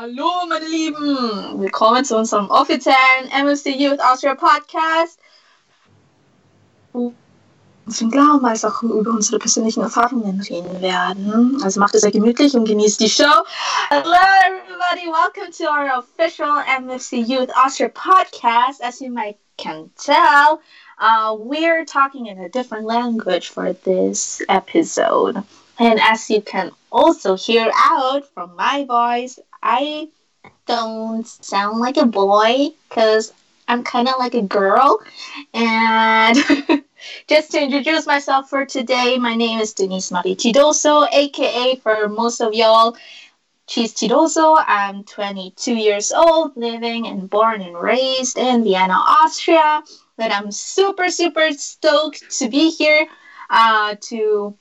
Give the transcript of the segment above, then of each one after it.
Hallo, meine Lieben! Willkommen zu unserem offiziellen MFC Youth Austria Podcast. Wo zum Glauben als auch über unsere persönlichen Erfahrungen reden werden. Also macht es sehr gemütlich und genießt die Show. Hello, everybody! Welcome to our official MFC Youth Austria podcast. As you might can tell, uh, we're talking in a different language for this episode. And as you can also hear out from my voice, I don't sound like a boy because I'm kind of like a girl. And just to introduce myself for today, my name is Denise Marie Chidoso, aka for most of y'all, Cheese Chidoso. I'm 22 years old, living and born and raised in Vienna, Austria. But I'm super, super stoked to be here uh, to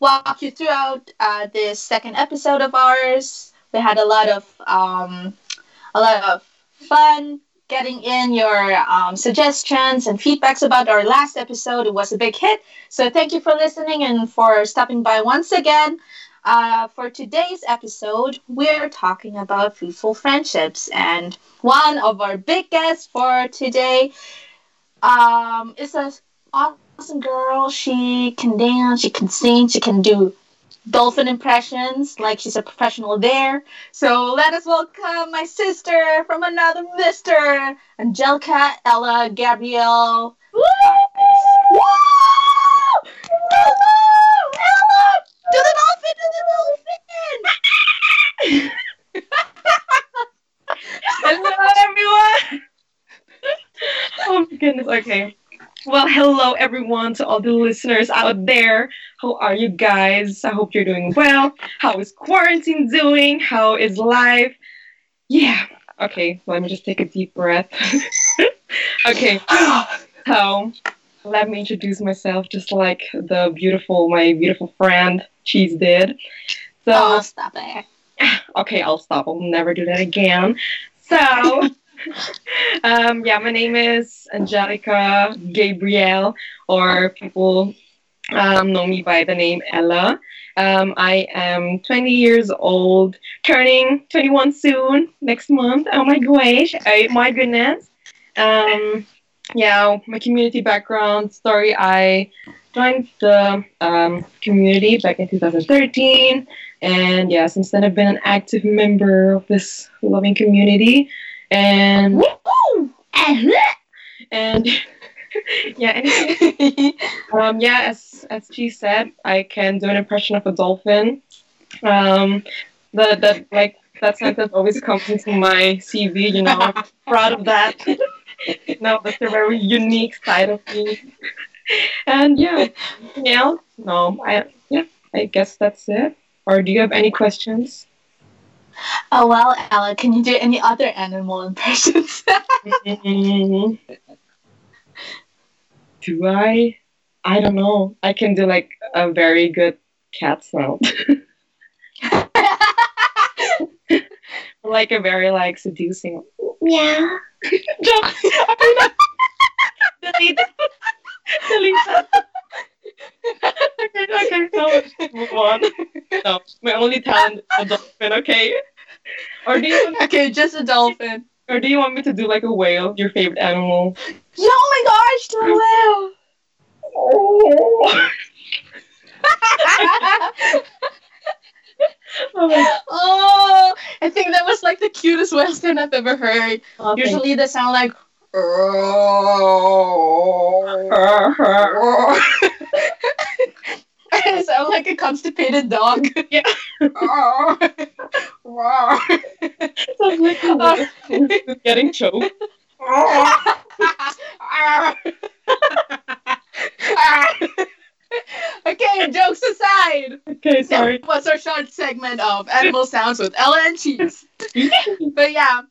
walk you throughout uh, this second episode of ours. We had a lot of um, a lot of fun getting in your um, suggestions and feedbacks about our last episode. It was a big hit. So thank you for listening and for stopping by once again. Uh, for today's episode, we're talking about fruitful friendships, and one of our big guests for today um, is a awesome girl. She can dance, she can sing, she can do dolphin impressions like she's a professional there. So let us welcome my sister from another mister, Angelica Ella Gabrielle. Woo! Woo! Hello, Ella! Do the dolphin, do the dolphin! Hello, everyone. oh my goodness. Okay. Well, hello everyone to all the listeners out there. How are you guys? I hope you're doing well. How is quarantine doing? How is life? Yeah. Okay, let me just take a deep breath. okay. So, let me introduce myself just like the beautiful my beautiful friend Cheese did. So, oh, stop it. okay, I'll stop. I'll never do that again. So, um, yeah, my name is Angelica Gabrielle, or people um, know me by the name Ella. Um, I am 20 years old, turning 21 soon next month. Oh my gosh! I, my goodness. Um, yeah, my community background story. I joined the um, community back in 2013, and yeah, since then I've been an active member of this loving community and and yeah, um, yeah, as as she said, I can do an impression of a dolphin. Um, the that like that sentence always comes into my CV. You know, I'm proud of that. no, that's a very unique side of me. And yeah, yeah, no, I yeah, I guess that's it. Or do you have any questions? Oh well, Ella, can you do any other animal impressions? do I? I don't know. I can do like a very good cat sound. like a very like seducing. Yeah. delete. delete that. okay, okay, so move on. No, my only talent is a dolphin, okay? Or do you want, okay, just a dolphin. or do you want me to do like a whale, your favorite animal? Oh my gosh, the whale! Oh. oh oh, I think that was like the cutest whale sound I've ever heard. God. Usually they sound like. I sound like a constipated dog. Yeah. Sounds like a getting choked. okay, jokes aside. Okay, sorry. That was our short segment of animal sounds with Ella and Cheese. but yeah,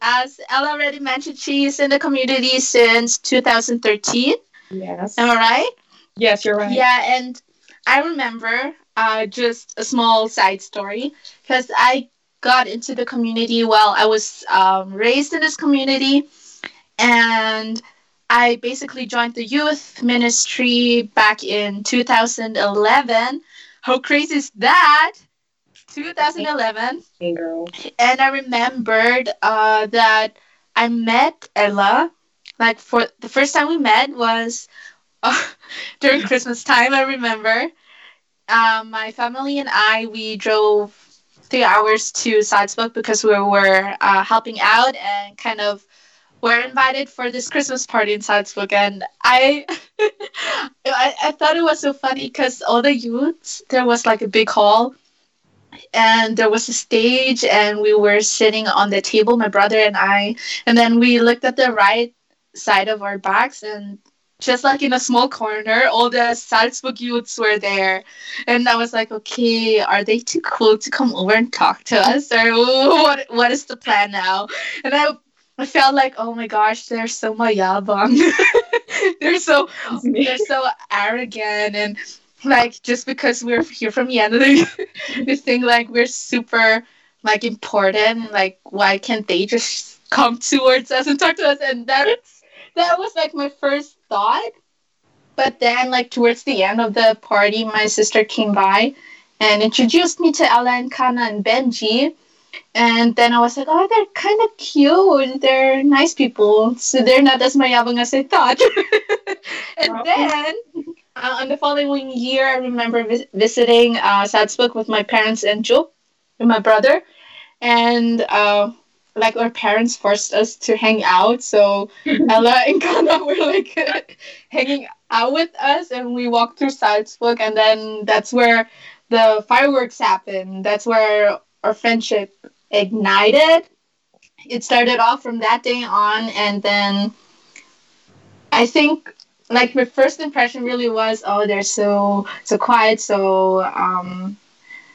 as Ella already mentioned, she's in the community since 2013. yes. Am I right? Yes, you're right. Yeah, and I remember uh, just a small side story because I got into the community while I was um, raised in this community, and I basically joined the youth ministry back in 2011. How crazy is that? 2011. Hey, girl. and I remembered uh, that I met Ella. Like for the first time we met was during Christmas time. I remember um, my family and I we drove three hours to Salzburg because we were uh, helping out and kind of were invited for this Christmas party in Salzburg. And I I, I thought it was so funny because all the youths there was like a big hall and there was a stage and we were sitting on the table my brother and i and then we looked at the right side of our backs and just like in a small corner all the salzburg youths were there and i was like okay are they too cool to come over and talk to us or what what is the plan now and i I felt like, oh my gosh, they're so mayabang. they're so they're so arrogant and like just because we're here from Vienna, they, they think like we're super like important. Like why can't they just come towards us and talk to us? And that's that was like my first thought. But then like towards the end of the party, my sister came by and introduced me to Ella and Kana and Benji. And then I was like, oh, they're kind of cute. They're nice people. So they're not as mayabang as I thought. and Wow. then uh, on the following year, I remember vis- visiting uh, Salzburg with my parents and Joe, and my brother, and uh, like our parents forced us to hang out. So Ella and Kana were like hanging out with us, and we walked through Salzburg, and then that's where the fireworks happened. That's where our friendship ignited. It started off from that day on, and then I think like my first impression really was oh they're so so quiet so um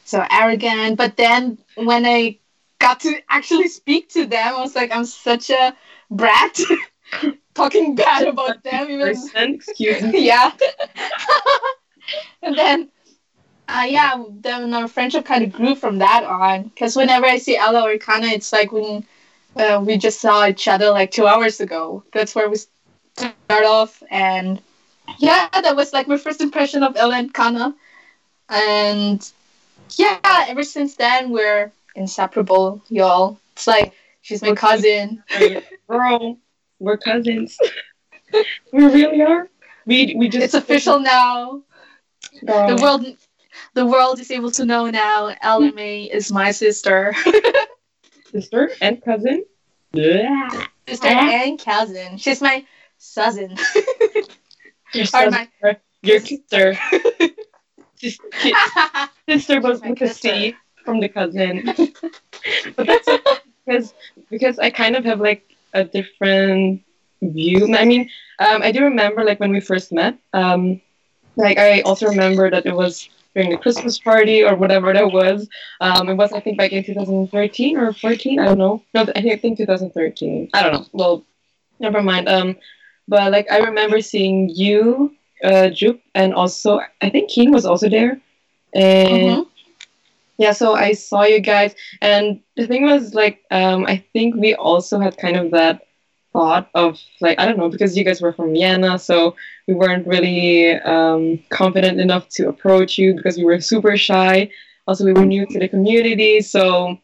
so arrogant but then when i got to actually speak to them. I was like i'm such a brat talking bad about them even excuse me. yeah. And then uh, yeah then our friendship kind of grew from that on. Because whenever i see ella or kana it's like when uh, we just saw each other like two hours ago. That's where we start off. And yeah that was like my first impression of ella and kana. And yeah ever since then we're inseparable y'all it's like she's my cousin Girl, we're cousins. we really are. We we just it's official now Uh, the world the world is able to know now May is my sister sister and cousin. Yeah. sister and cousin she's my cousin Your my- sister. Your sister. Sister was my with a sister. C from the cousin. but that's because because I kind of have like a different view. I mean, um, I do remember like when we first met. Um, like I also remember that it was during the Christmas party or whatever that was. Um, it was I think back in 2013 or 14. I don't know. No, I think 2013. I don't know. Well, never mind. Um, but like I remember seeing you, uh, and also I think Keen was also there, and Mhm. Yeah. So I saw you guys, and the thing was like um, I think we also had kind of that thought of like I don't know because you guys were from Vienna, so we weren't really um, confident enough to approach you because we were super shy. Also, we were new to the community, so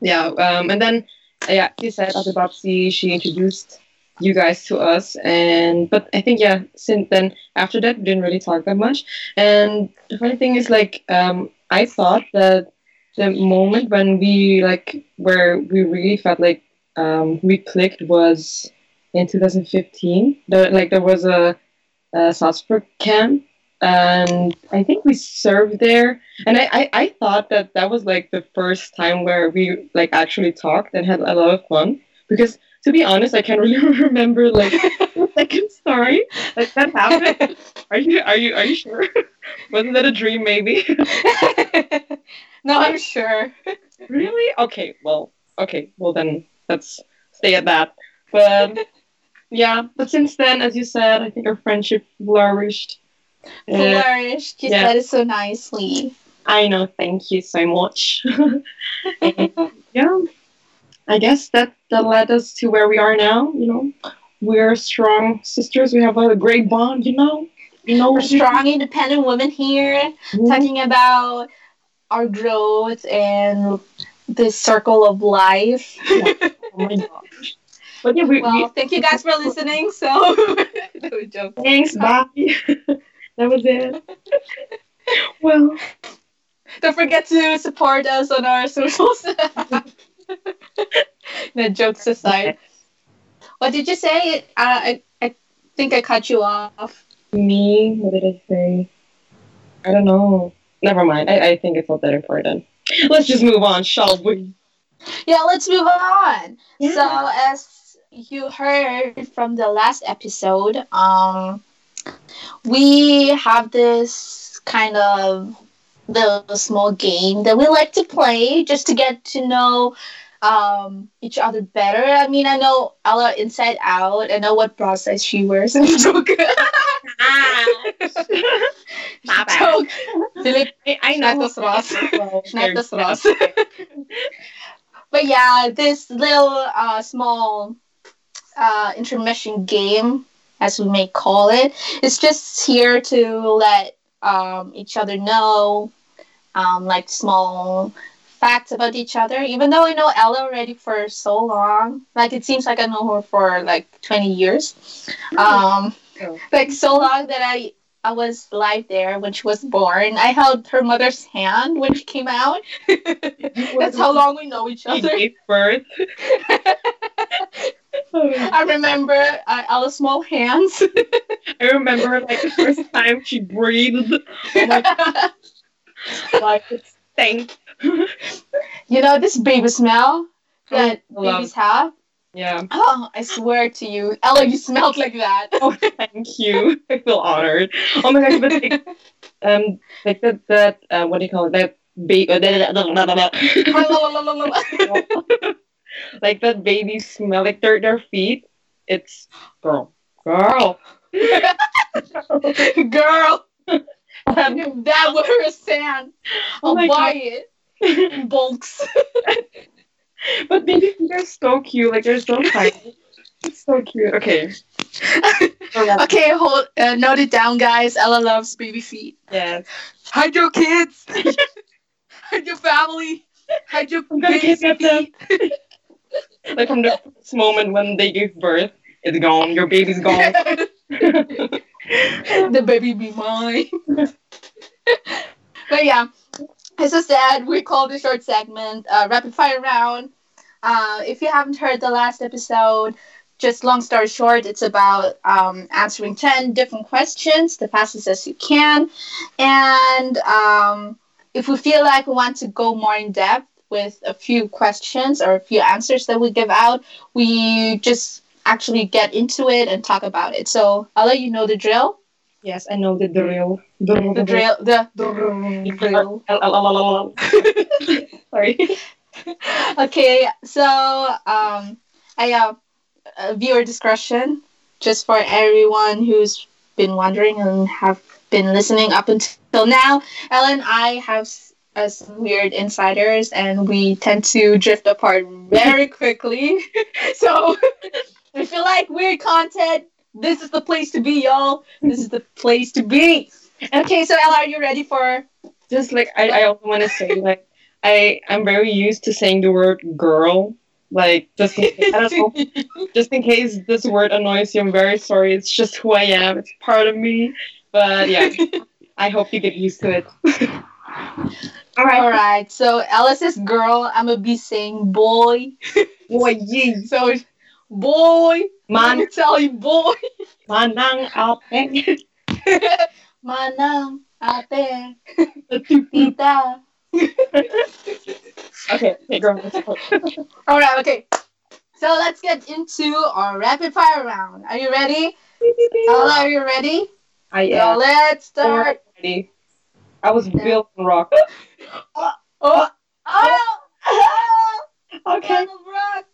yeah. Um, and then yeah, she said after Babsi, she introduced you guys to us, and but I think yeah, since then after that we didn't really talk that much. And the funny thing is like um, I thought that the moment when we like where we really felt like um, we clicked was in 2015. There, like there was a, a Salzburg camp, and I think we served there. And I, I, I thought that that was like the first time where we like actually talked and had a lot of fun. Because to be honest, I can't really remember like the second story like that happened. Are you are you are you sure? Wasn't that a dream? Maybe. no I'm sure Really? Okay, well, okay, well then let's stay at that. But yeah, but since then, as you said, I think our friendship flourished. Flourished you yeah. said it so nicely I know, thank you so much. Yeah, I guess that that led us to where we are now. You know, we're strong sisters. We have a great bond. You know, you know, we're strong independent women here Mhm. talking about our growth and this circle of life. Oh my gosh. But yeah, we, well, we thank you guys for listening. So, no thanks. Bye. that was it. Well, Don't forget to support us on our socials. the jokes aside. What did you say? Uh, I, I think I cut you off. Me, what did I say? I don't know. Never mind. I, I think it's not that important. Let's just move on, shall we? Yeah, let's move on. Yeah. So, as you heard from the last episode, um, we have this kind of little small game that we like to play just to get to know um, each other better. I mean, I know Ella inside out. I know what bra size she wears. Joke. My bad. Joke. Philip, I, I know. this Ross. Well, Not. Ross. But yeah, this little uh, small uh, intermission game, as we may call it. it, is just here to let um, each other know, um, like small facts about each other. Even though I know Ella already for so long, like it seems like I know her for like twenty years, um, Oh. like so long that I. I was live there when she was born. I held her mother's hand when she came out. That's how long we know each He other. gave birth. I remember uh, Ella's small hands. I remember like the first time she breathed. Oh like it stank. you know this baby smell that I babies have? Yeah. Oh, I swear to you. Ella, you smelled like that. Oh, thank you. I feel honored. Oh my gosh, but like, um, like that, that, uh, what do you call it? That baby, like that baby smell, like their their feet. It's girl, girl. Girl, if that were a sand, Oh I'll my buy God. it bulks. but baby feet are so cute. Like they're so tiny. It's so cute. Okay. okay, hold, uh, note it down, guys. Ella loves baby feet. Yes. Hide your kids. Hide your family. Hide your I'm gonna baby kidnap them. Like from the first moment when they give birth, it's gone. Your baby's gone. the baby be mine. but yeah, as I said, we call this short segment uh, rapid fire round. Uh, if you haven't heard the last episode, just long story short, it's about um, answering 10 different questions the fastest as you can. And um, if we feel like we want to go more in depth with a few questions or a few answers that we give out, we just actually get into it and talk about it. So I'll let you know the drill. Yes, I know the drill. The drill. The drill. Sorry. okay, so um, I have uh, viewer discretion just for everyone who's been wondering and have been listening up until now. Ellen and I have uh, some weird insiders, and we tend to drift apart very quickly. so if you like weird content, this is the place to be, y'all. This is the place to be. Okay, so Ella, are you ready for? Just like I, I also want to say like I I'm very used to saying the word girl. Like just in case, I don't know, just in case this word annoys you, I'm very sorry. It's just who I am. It's part of me. But yeah, I hope you get used to it. All right. All right. So Ella says girl. I'm gonna be saying boy. Boy, yee. So boy. Man, Let me tell you, boy. manang ate. Manang ate tita. Okay, okay, girl. let's. All right. Okay. So let's get into our rapid fire round. Are you ready? Ella, are you ready? I So am let's start. ready. I was built on rock. Oh. Oh. oh. oh. Okay. Not rock.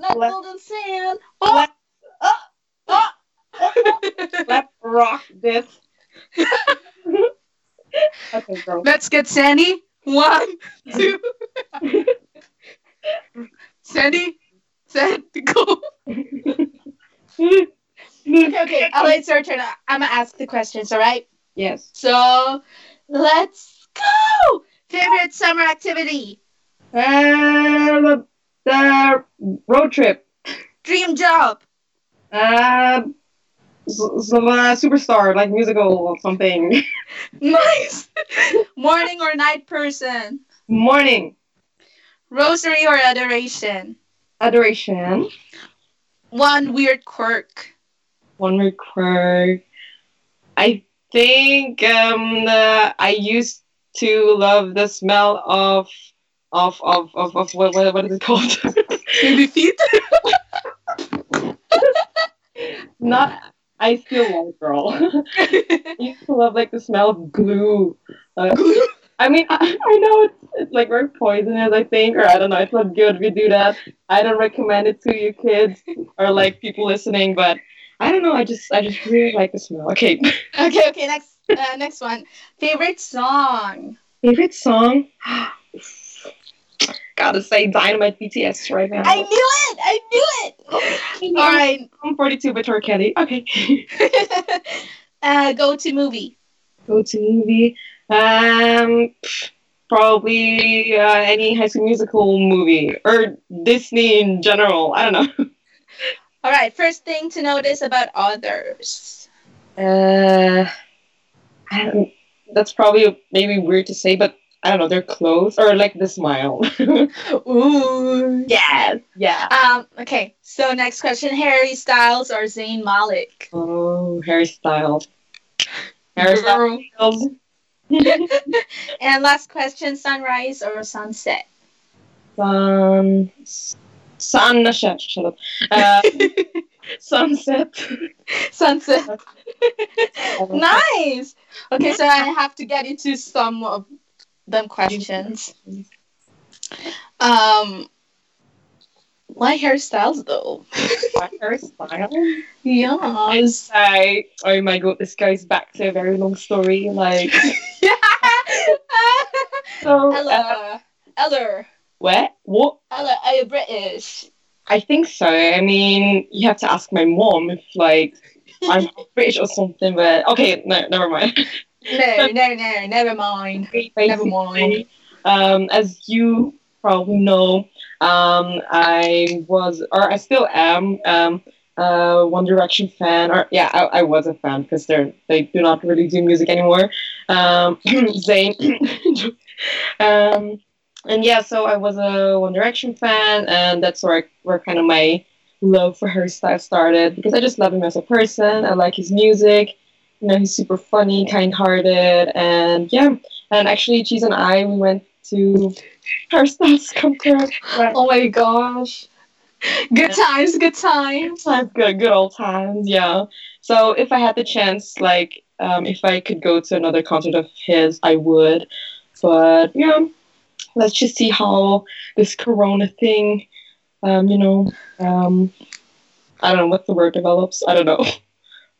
Not Let- golden sand. Let- Oh. Oh. Let's rock this. okay, girl. Let's get Sandy. One, two. Sandy, set, go. Okay, okay. Ella, it's your turn. I'm gonna ask the questions, all right? Yes. So let's go. Favorite summer activity? Uh, the road trip. Dream job? Uh, some uh, superstar, like musical or something. Nice. Morning or night person? Morning. Rosary or adoration? Adoration. One weird quirk. One weird quirk. I think um, the, I used to love the smell of of of of, of what, what what is it called? Baby feet? Not. I still love girl. I used to love like the smell of glue. Uh, I mean, I, I know it's, it's like very poisonous, I think, or I don't know. It's not good if you do that. I don't recommend it to you kids or like people listening, but I don't know. I just, I just really like the smell. Okay, okay, okay, next uh, next one. Favorite song? favorite song. Gotta say, Dynamite BTS right now. I knew it! I knew it! All right. I'm 42 but you're Kelly. Okay. uh, go to movie. Go to movie. Um, probably uh, any High School Musical movie or Disney in general. I don't know. All right. First thing to notice about others. Uh, I don't, that's probably maybe weird to say, but I don't know. Their clothes or like the smile. Ooh. yes. Yeah. Um. Okay. So next question: Harry Styles or Zayn Malik? Oh, Harry Styles. Harry Styles. And last question: Sunrise or sunset? Sun. Sun. Shut, shut up. Uh, sunset. sunset. nice. Okay, so I have to get into some of them questions. Um, why Harry Styles though? My hairstyle. yes. I oh my god, this goes back to a very long story. Like so, uh, Ella, Ella, what? What? Ella, are you British? I think so. I mean, you have to ask my mom if like I'm British or something. But okay, no, never mind. No, no, no, never mind. Never mind. Um, as you probably know, um, I was, or I still am, um, a One Direction fan. Or yeah, I, I was a fan because they're they do not really do music anymore. Um, Zayn. um, and yeah, so I was a One Direction fan, and that's where where kind of my love for her style started because I just love him as a person. I like his music. You know, he's super funny, kind-hearted, and yeah. And actually, Cheese and I we went to Harry Styles contest. Oh my gosh. Good times, good times. Times good, good old times, yeah. So if I had the chance, like, um, if I could go to another concert of his, I would. But yeah, let's just see how this Corona thing, um, you know, um, I don't know what the word develops. I don't know,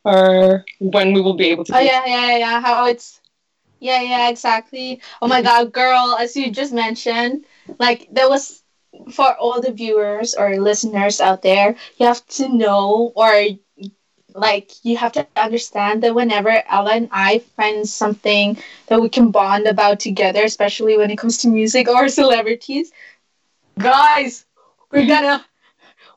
or when we will be able to. Oh yeah, yeah, yeah. How it's yeah, yeah, exactly. Oh my mm-hmm. god, girl, as you just mentioned, like there was for all the viewers or listeners out there, you have to know or like you have to understand that whenever Ella and I find something that we can bond about together, especially when it comes to music or celebrities, guys, we're gonna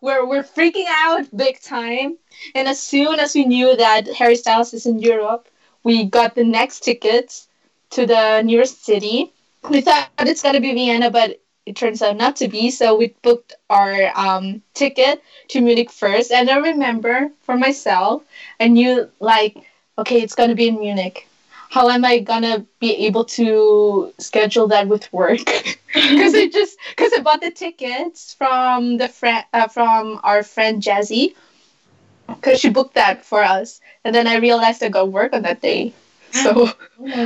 we're we're freaking out big time. And as soon as we knew that Harry Styles is in Europe, we got the next tickets to the nearest city. We thought it's gonna be Vienna, but it turns out not to be. So we booked our um, ticket to Munich first. And I remember for myself, I knew like, okay, it's gonna be in Munich. How am I gonna be able to schedule that with work? Because I just because I bought the tickets from the friend uh, from our friend Jazzy, because she booked that for us, and then I realized I got work on that day. So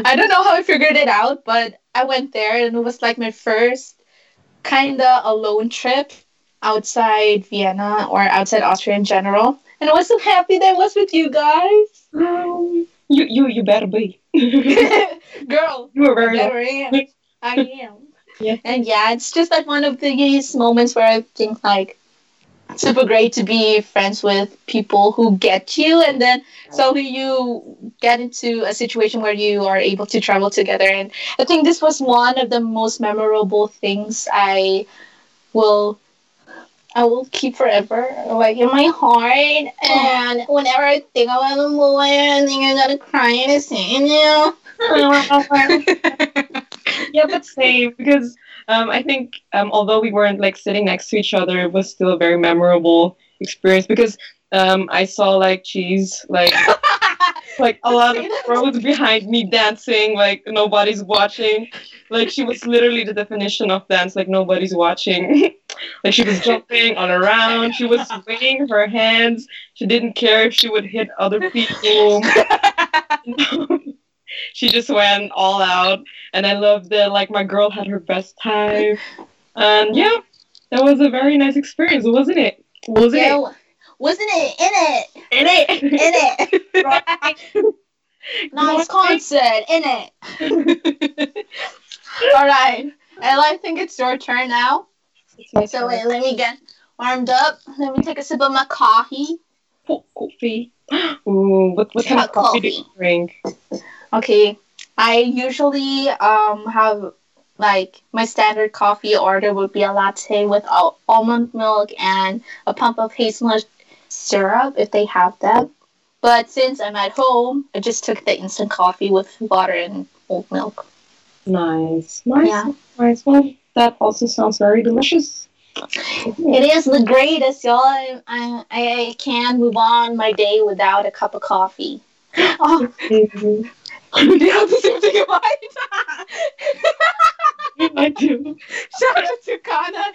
I don't know how I figured it out, but I went there and it was like my first kind of alone trip outside Vienna or outside Austria in general. And I was so happy that I was with you guys. Um, you you you better be. Girl, You were very I am. I am. Yeah. And yeah, it's just like one of these moments where I think like, super great to be friends with people who get you and then so you get into a situation where you are able to travel together and i think this was one of the most memorable things i will i will keep forever like in my heart. And whenever i think about the movie i think i'm gonna cry in a scene you yeah, but same because um, I think um, although we weren't like sitting next to each other, it was still a very memorable experience because um, I saw like cheese like like a lot of pros behind me dancing like nobody's watching. Like she was literally the definition of dance like nobody's watching. like she was jumping all around. She was swinging her hands. She didn't care if she would hit other people. she just went all out and i loved it like my girl had her best time and yeah that was a very nice experience wasn't it wasn't yeah, it wasn't it in it? In it. In it. Right. Nice concert in it. All right. And i think it's your turn now. So wait let me get warmed up. Let me take a sip of my coffee. Oh, coffee. Ooh, what, what kind of coffee do you drink? Okay, I usually um have like my standard coffee order would be a latte with al- almond milk and a pump of hazelnut syrup if they have that. But since I'm at home, I just took the instant coffee with water and oat milk. nice nice Yeah. nice well that also sounds very delicious It is the greatest, y'all. I, I, I can't move on my day without a cup of coffee. Oh, Mhm. you have the same thing in mind. i do Shout out to Kana.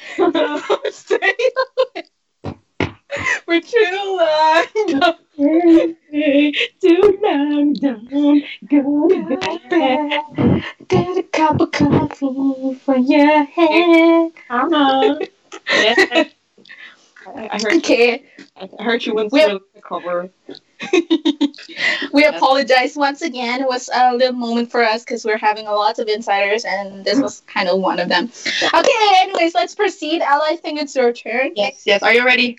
We're too long. too long down go to bed. Get a cup of coffee for your head. Uh-huh. Yeah. I, I heard Okay. I heard you went We- through the cover. we apologize once again. It was a little moment for us because we're having a lot of insiders, and this was kind of one of them. Okay, anyways, let's proceed. Ella, I think it's your turn. Yes, yes. Are you ready?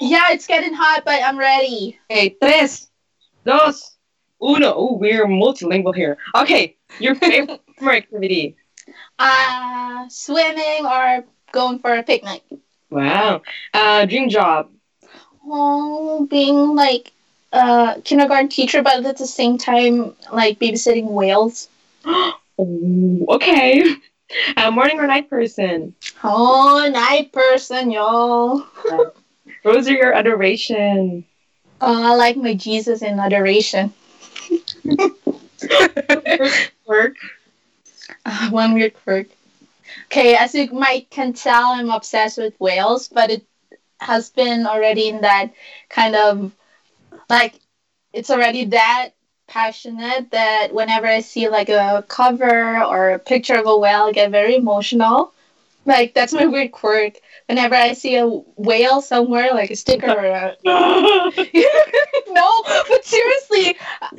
Yeah, it's getting hot, but I'm ready. Okay, tres, dos, uno. Oh, we're multilingual here. Okay, your favorite summer activity. Uh, swimming or going for a picnic. Wow. Uh, dream job. Oh, being like a kindergarten teacher, but at the same time, like babysitting whales. Ooh, okay. Uh, morning or night person. Oh, night person, y'all. Those are your adoration. Oh, I like my Jesus in adoration. Work. Uh, one weird quirk. Okay, as you might can tell, I'm obsessed with whales, but it has been already in that kind of like it's already that passionate that whenever I see like a cover or a picture of a whale, I get very emotional. Like that's my weird quirk. Whenever I see a whale somewhere, like a sticker or a no, but seriously,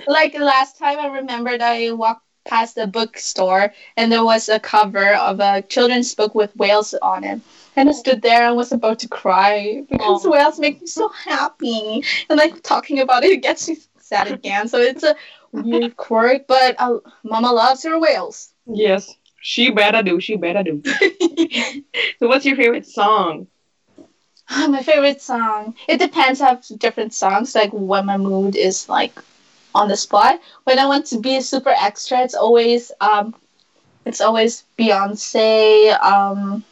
like the last time I remembered I walked past a bookstore and there was a cover of a children's book with whales on it. And I stood there and was about to cry because Aw. whales make me so happy. And like talking about it, it gets me sad again. So it's a weird quirk, but uh, Mama loves her whales. yes, she better do. She better do. so, what's your favorite song? My favorite song. It depends. I have different songs. Like when my mood is like on the spot. When I want to be super extra, it's always um, it's always Beyonce. Um,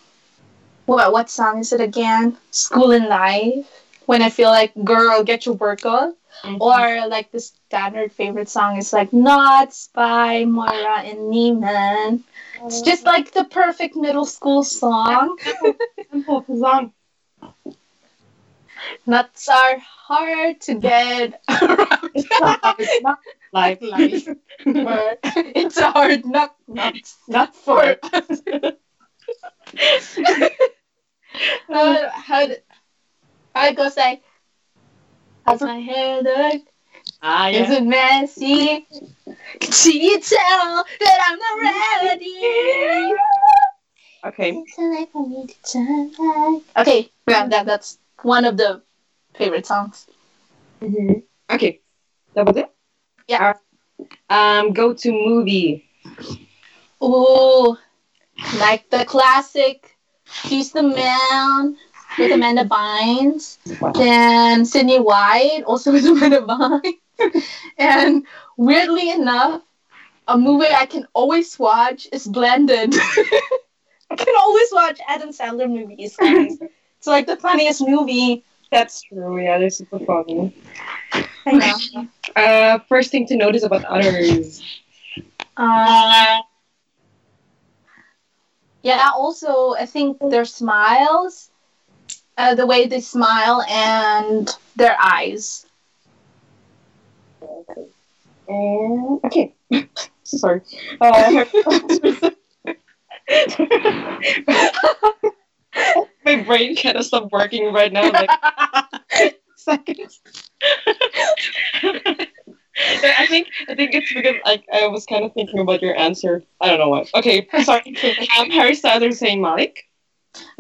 what what song is it again? Schoolin' Life. When I feel like, girl, get your work on. Or like the standard favorite song is like Knots by Moira and Neiman. It's just like the perfect middle school song. simple song. Nuts are hard to get around. It's not like Life. It's a hard nut nuts not for for us. uh, how how it goes like How's my hair look? ah Is it messy? Can you tell that I'm not ready? Okay. It's for me to turn. Okay, yeah, that, that's one of the favorite songs. Mm-hmm. Okay, that was it. Yeah. Um, go to movie. Oh, like the classic She's the Man with Amanda Bynes. Then Sydney White, also with Amanda Bynes. and weirdly enough, a movie I can always watch is Blended. I can always watch Adam Sandler movies. It's like the funniest movie. That's true. Yeah, they're super funny. Uh, first thing to notice about others. Uh, yeah, also, I think their smiles, uh, the way they smile, and their eyes. And okay, sorry. Uh, my brain kind of stopped working right now. Like seconds. I think I think it's because like I was kind of thinking about your answer. I don't know what. Okay, sorry. Um, Harry Styles or Zayn Malik.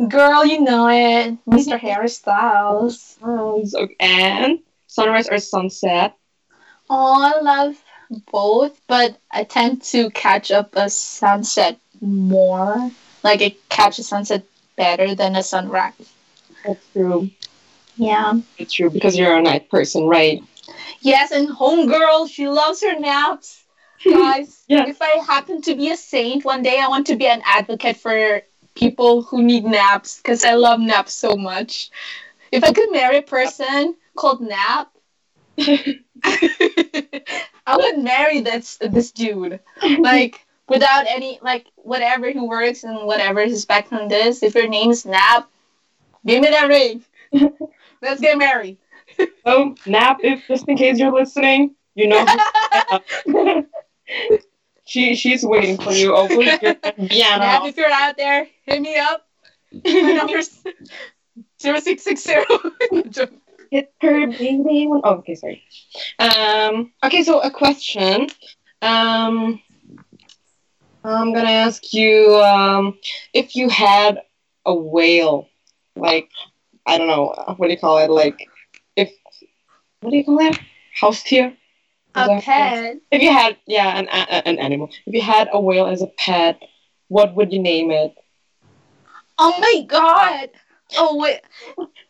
Girl, you know it. Mr. Harry Styles. So- And sunrise or sunset. Oh, I love both, but I tend to catch up a sunset more. Like, I catch a sunset better than a sunrise. That's true. Yeah. It's true because you're a night person, right? Yes, and homegirl, she loves her naps. Guys, Yeah. if I happen to be a saint one day, I want to be an advocate for people who need naps because I love naps so much. If I could marry a person called Nap, I would marry this this dude. Like without any like whatever he works and whatever his background is. If your name's Nap, give me that ring. Let's get married. So nap, if just in case you're listening, you know. Who- she she's waiting for you. Oh, please, you're Nap, Vienna. if you're out there, hit me up. My number's zero six six zero. Hit her baby. one- Oh, okay, sorry. Um. Okay, so a question. Um. I'm gonna ask you. Um, if you had a whale, like I don't know, uh, what do you call it? Like, if what do you call that? House tier. A pet. If you had, yeah, an a- an animal. If you had a whale as a pet, what would you name it? Oh my god. Oh wait.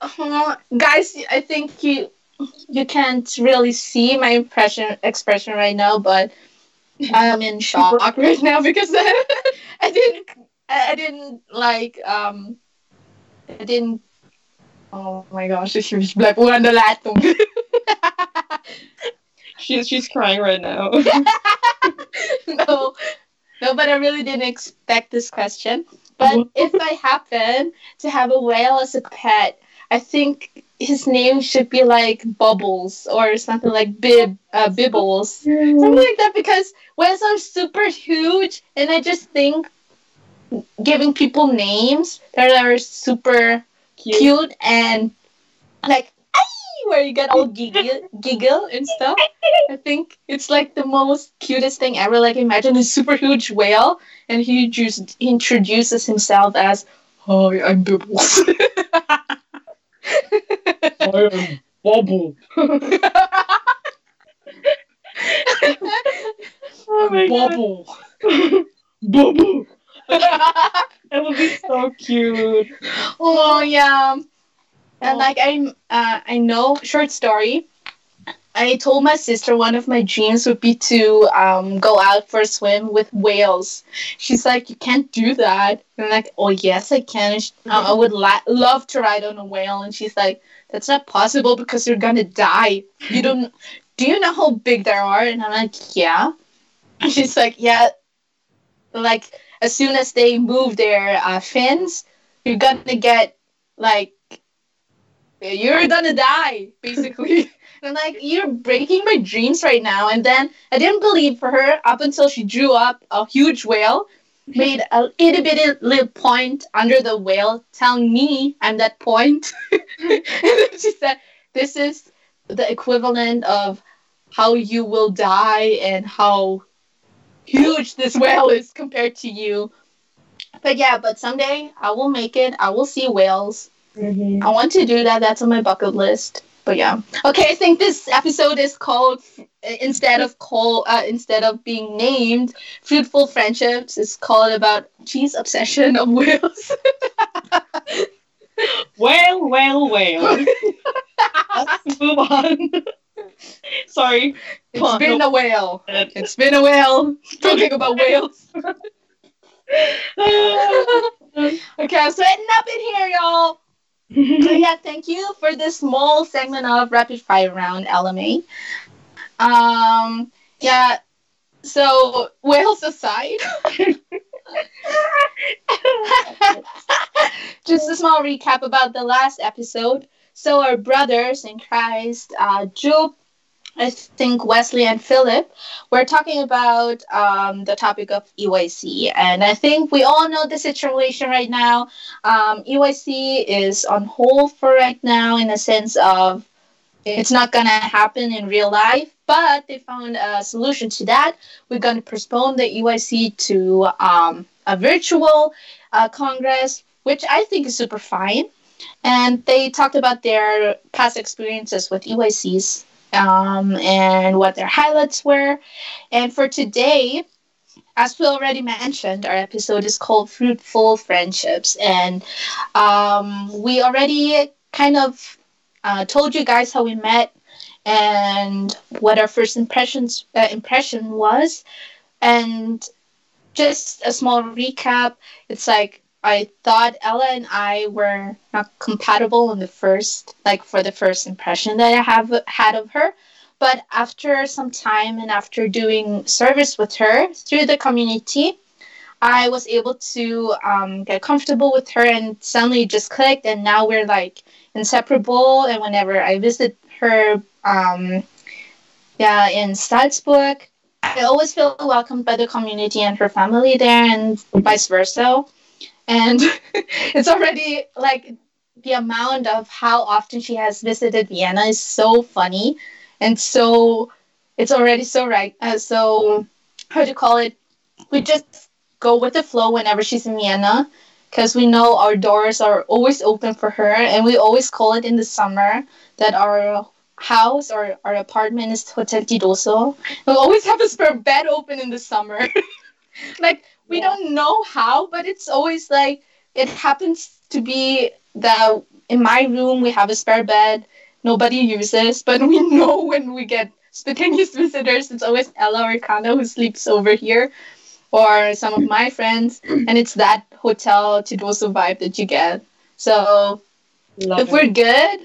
Uh, guys, I think you you can't really see my impression expression right now, but I'm in shock right now because I didn't I didn't like um I didn't Oh my gosh, bleib wohl an der Leitung. She's she's crying right now. no, no, but I really didn't expect this question. But if I happen to have a whale as a pet, I think his name should be like Bubbles or something like Bib, uh, Bibbles, something like that. Because whales are super huge, and I just think giving people names that are super Cute. cute and like! Where you get all giggle, giggle and stuff. I think it's like the most cutest thing ever. Like imagine a super huge whale and he just introduces himself as Hi, I'm Bibbles. I am Bubble. Oh my god. Bubble. Bubble. That would be so cute. oh yeah. And like I'm uh, I know short story. I told my sister one of my dreams would be to um, go out for a swim with whales. She's like, you can't do that. And I'm like, oh yes, I can. She, I I would la- love to ride on a whale. And she's like, that's not possible because you're gonna die. You don't. Do you know how big they are? And I'm like, yeah. And she's like, yeah. Like as soon as they move their uh, fins, you're gonna get like you're gonna die basically. And I'm like you're breaking my dreams right now. And then i didn't believe for her up until she drew up a huge whale made a itty bitty little point under the whale telling me i'm that point. point. And then she said this is the equivalent of how you will die and how huge this whale is compared to you. But yeah but someday i will make it. I will see whales Mhm. I want to do that. That's on my bucket list. But yeah. Okay, I think this episode is called instead of call uh, instead of being named fruitful friendships. It's called about cheese obsession of whales. Well, well, well. Let's move on. Sorry. It's on, been no. a whale. It's been a whale. Talking about whales. okay, I'm sweating up in here, y'all. Yeah, thank you for this small segment of rapid fire round LMA. Um, yeah. So whales aside, just a small recap about the last episode. So our brothers in Christ, uh, Job, I think Wesley and Philip, were talking about um, the topic of EYC, and I think we all know the situation right now. Um, EYC is on hold for right now in the sense of it's not gonna happen in real life, but they found a solution to that. We're gonna postpone the EYC to um, a virtual uh, congress, which I think is super fine. And they talked about their past experiences with EYCs um, and what their highlights were. And for today, as we already mentioned, our episode is called Fruitful Friendships. And um, we already kind of uh, told you guys how we met and what our first impressions uh, impression was. And just a small recap, it's like I thought Ella and I were not compatible in the first, like for the first impression that I have had of her. But after some time and after doing service with her through the community, I was able to um, get comfortable with her and suddenly just clicked. And now we're like inseparable. And whenever I visit her, um, yeah, in Salzburg, I always feel welcomed by the community and her family there, and vice versa and it's already like the amount of how often she has visited Vienna is so funny, and so it's already so right. Uh, so how to call it? We just go with the flow whenever she's in Vienna, because we know our doors are always open for her, and we always call it in the summer that our house or our apartment is Hotel Tidoso. We always have a spare bed open in the summer. like we don't know how, but it's always like it happens to be that in my room we have a spare bed nobody uses, but we know when we get spontaneous visitors, it's always Ella or Kana who sleeps over here, or some of my friends, and it's that hotel Tidoso vibe that you get. So Love if it. we're good,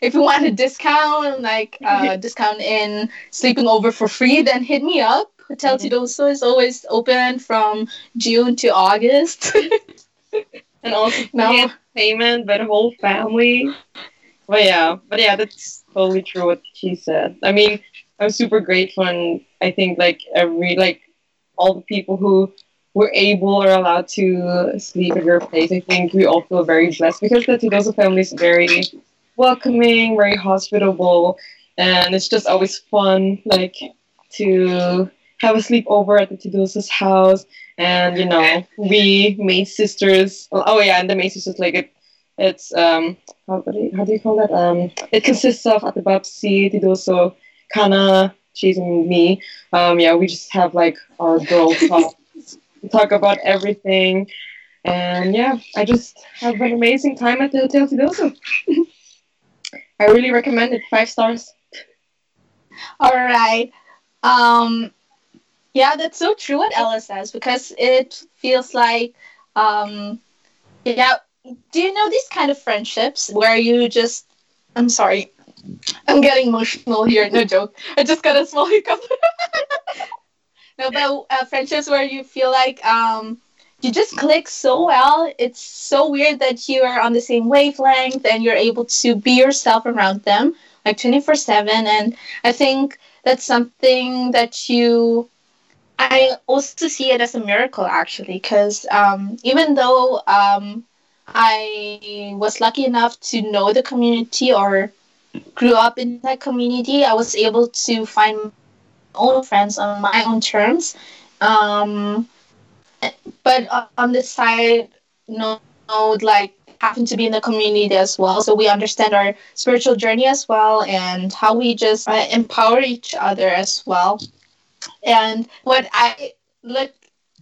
if you want a discount, like uh, discount in sleeping over for free, then hit me up. Hotel Mhm. Tidoso is always open from June to August. and also No. no. payment by the whole family. But yeah, but yeah, that's totally true what she said. I mean, I'm super grateful, and I think like every like all the people who were able or allowed to sleep at your place. I think we all feel very blessed because the Tidoso family is very welcoming, very hospitable, and it's just always fun like to have a sleepover at the Tidoso's house and you know we May sisters. Oh yeah, and the May sisters like it. It's um how do you, how do you call that? Um, it consists of Atabapsi, Tidoso, Kana, she's and me. Um, yeah, we just have like our girl talk, We talk about everything, and yeah, I just have an amazing time at the Hotel Tidoso. I really recommend it. Five stars. All right. Um, yeah, that's so true what Ella says because it feels like, um, yeah. Do you know these kind of friendships where you just? I'm sorry, I'm getting emotional here. No joke. I just got a small hiccup. no, but uh, friendships where you feel like um, you just click so well. It's so weird that you are on the same wavelength and you're able to be yourself around them like 24 7 and i think that's something that you i also see it as a miracle actually because um, even though um, i was lucky enough to know the community or grew up in that community i was able to find my own friends on my own terms um, but on the side no no, like happen to be in the community as well. So we understand our spiritual journey as well and how we just uh, empower each other as well. And what I look,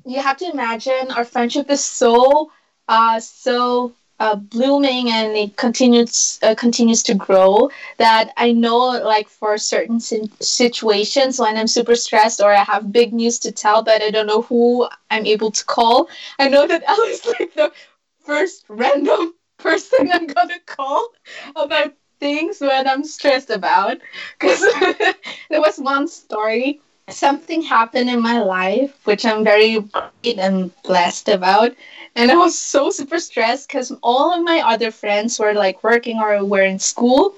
you have to imagine our friendship is so, uh, so uh, blooming and it continues uh, continues to grow that I know like for certain si- situations when I'm super stressed or I have big news to tell but I don't know who I'm able to call. I know that is like the first random person I'm gonna call about things when I'm stressed about. Because there was one story something happened in my life which I'm very great and blessed about and I was so super stressed because all of my other friends were like working or were in school.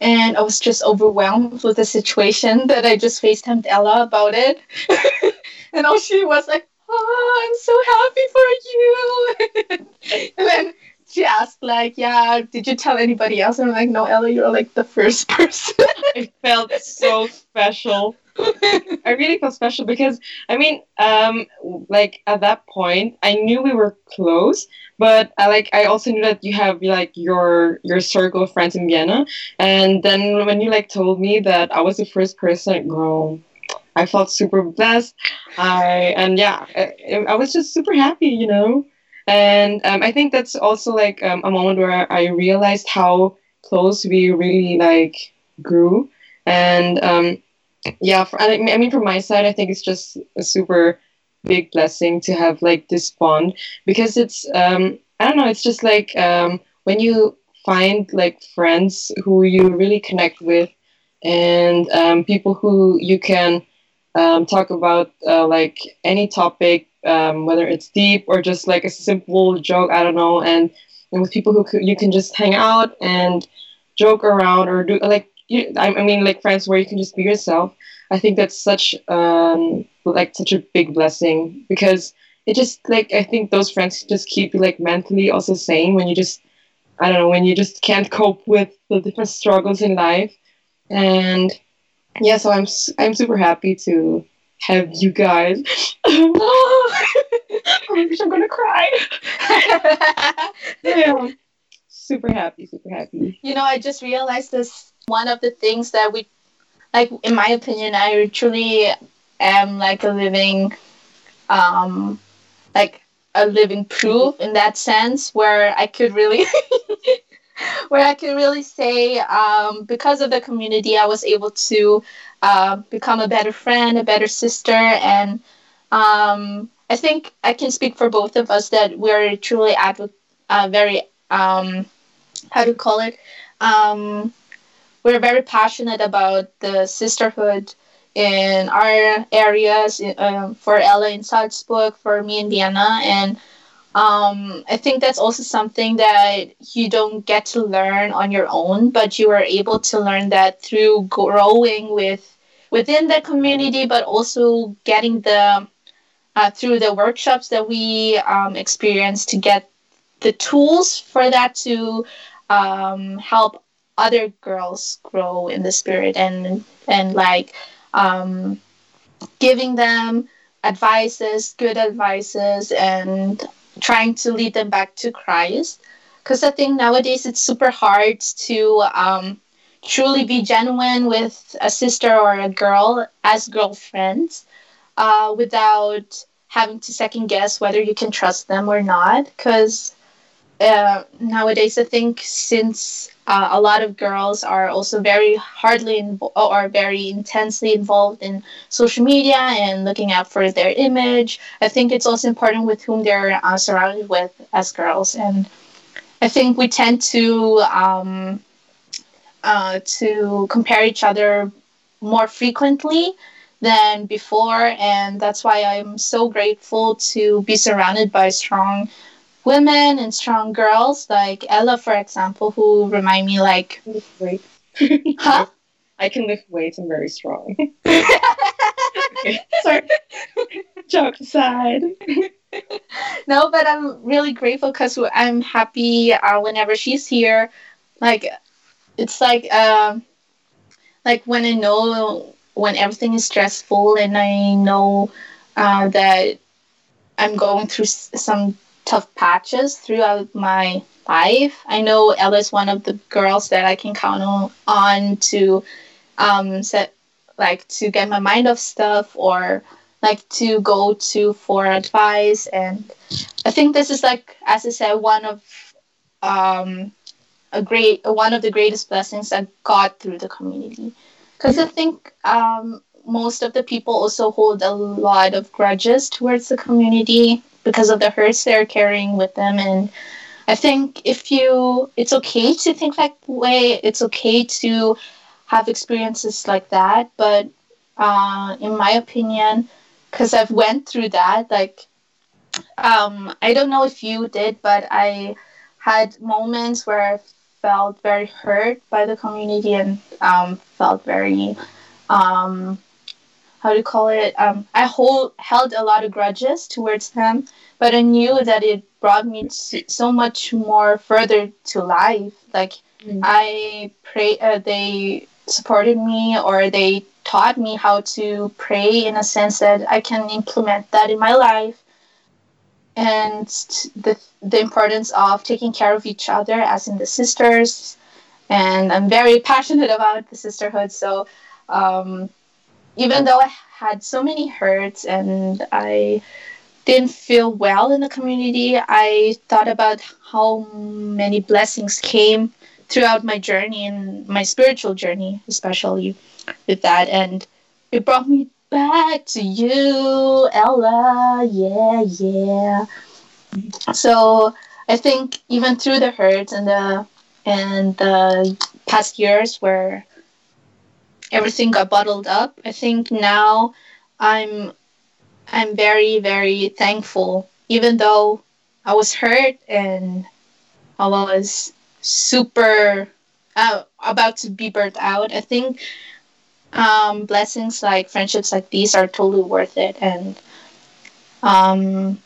And I was just overwhelmed with the situation that I just FaceTimed Ella about it. and all she was like, Oh, I'm so happy for you. and then she asked, like, yeah, did you tell anybody else? And I'm like, no, Ella, you're like the first person. I felt so special. I really felt special because I mean, um, like at that point, I knew we were close, but I like I also knew that you have like your your circle of friends in Vienna, and then when you like told me that I was the first person, girl, I felt super blessed. I and yeah, I, I was just super happy, you know. And um, I think that's also like um, a moment where I realized how close we really like grew, and um, yeah, for, I mean, from my side, I think it's just a super big blessing to have like this bond because it's um, I don't know, it's just like um, when you find like friends who you really connect with and um, people who you can um, talk about uh, like any topic, um, whether it's deep or just like a simple joke, I don't know, and, and with people who you can just hang out and joke around or do like you, I, I mean like friends where you can just be yourself. I think that's such um, like such a big blessing because it just like I think those friends just keep you like mentally also sane when you just I don't know when you just can't cope with the different struggles in life. And yeah so I'm I'm super happy to have you guys. I wish I'm gonna cry. Yeah. Super happy super happy. You know I just realized this one of the things that we like in my opinion i truly am like a living um like a living proof in that sense where i could really where i could really say um, because of the community i was able to uh, become a better friend a better sister and um, i think i can speak for both of us that we're truly at uh, very um, how to call it? Um, we're very passionate about the sisterhood in our areas uh, for Ella in Salzburg, for me in Vienna. And um, I think that's also something that you don't get to learn on your own, but you are able to learn that through growing with within the community, but also getting the uh, through the workshops that we um, experience to get the tools for that to um, help other girls grow in the spirit and and like um, giving them advices, good advices, and trying to lead them back to Christ. Because I think nowadays it's super hard to um, truly be genuine with a sister or a girl as girlfriends uh, without having to second guess whether you can trust them or not. Because uh, nowadays, I think since uh, a lot of girls are also very hardly invo- or very intensely involved in social media and looking out for their image. I think it's also important with whom they're uh, surrounded with as girls, and I think we tend to um, uh, to compare each other more frequently than before, and that's why I'm so grateful to be surrounded by strong women and strong girls like Ella, for example, who remind me like huh? I can lift weights. I'm very strong. okay, sorry. Joke aside. no, but I'm really grateful because I'm happy uh, whenever she's here. Like, it's like um, like when I know when everything is stressful and I know uh, that I'm going through some tough patches throughout my life. I know Ella is one of the girls that I can count on to um, set like to get my mind off stuff or like to go to for advice. And I think this is like as I said one of um, a great one of the greatest blessings that got through the community. Because I think um, most of the people also hold a lot of grudges towards the community because of the hurts they're carrying with them. And I think if you it's okay to think that way. It's okay to have experiences like that. But uh, in my opinion because I've went through that like um, I don't know if you did but I had moments where I felt very hurt by the community and um, felt very um, how do you call it? Um, I hold held a lot of grudges towards them, but I knew that it brought me so much more further to life. Like mm. I pray, uh, they supported me or they taught me how to pray in a sense that I can implement that in my life and the, the importance of taking care of each other as in the sisters and i'm very passionate about the sisterhood so um, even though i had so many hurts and i didn't feel well in the community i thought about how many blessings came throughout my journey and my spiritual journey especially with that and it brought me back to you, Ella. Yeah, yeah. So I think even through the hurts and the and the past years where everything got bottled up, I think now I'm I'm very very thankful. Even though I was hurt and I was super uh, about to be burnt out, I think um, blessings like friendships like these are totally worth it. And um,